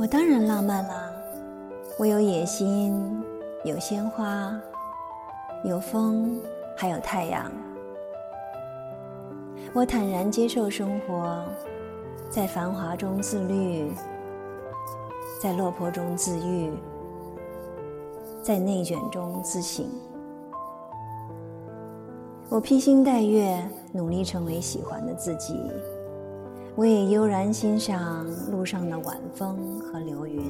我当然浪漫啦，我有野心，有鲜花，有风，还有太阳。我坦然接受生活，在繁华中自律，在落魄中自愈，在内卷中自省。我披星戴月，努力成为喜欢的自己。我也悠然欣赏路上的晚风和流云。